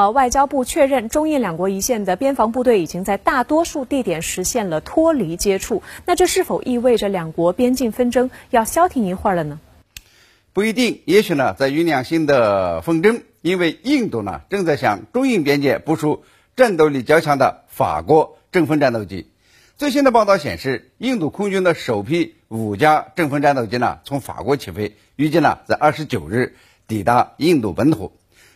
呃，外交部确认，中印两国一线的边防部队已经在大多数地点实现了脱离接触。那这是否意味着两国边境纷争要消停一会儿了呢？不一定，也许呢，在酝酿新的纷争。因为印度呢，正在向中印边界部署战斗力较强的法国阵风战斗机。最新的报道显示，印度空军的首批五架阵风战斗机呢，从法国起飞，预计呢，在二十九日抵达印度本土。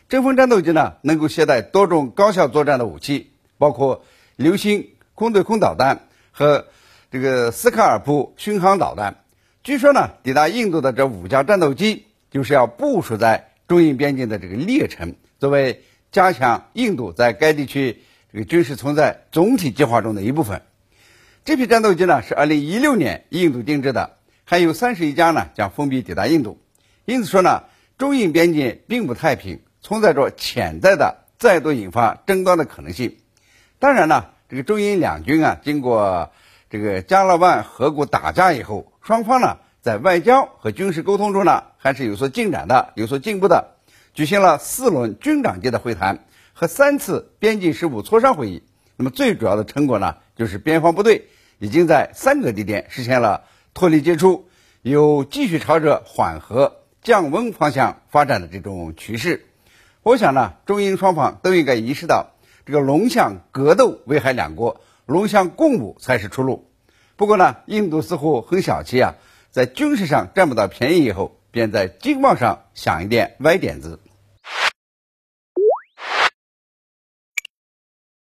阵风战斗机呢，能够携带多种高效作战的武器，包括流星空对空导弹和这个斯卡尔普巡航导弹。据说呢，抵达印度的这五架战斗机就是要部署在中印边境的这个列城，作为加强印度在该地区这个军事存在总体计划中的一部分。这批战斗机呢是2016年印度定制的，还有三十一架呢将分别抵达印度。因此说呢，中印边境并不太平，存在着潜在的再度引发争端的可能性。当然呢，这个中印两军啊，经过这个加勒万河谷打架以后，双方呢在外交和军事沟通中呢还是有所进展的，有所进步的，举行了四轮军长级的会谈和三次边境事务磋商会议。那么最主要的成果呢，就是边防部队。已经在三个地点实现了脱离接触，有继续朝着缓和降温方向发展的这种趋势。我想呢，中英双方都应该意识到，这个龙象格斗危害两国，龙象共舞才是出路。不过呢，印度似乎很小气啊，在军事上占不到便宜以后，便在经贸上想一点歪点子。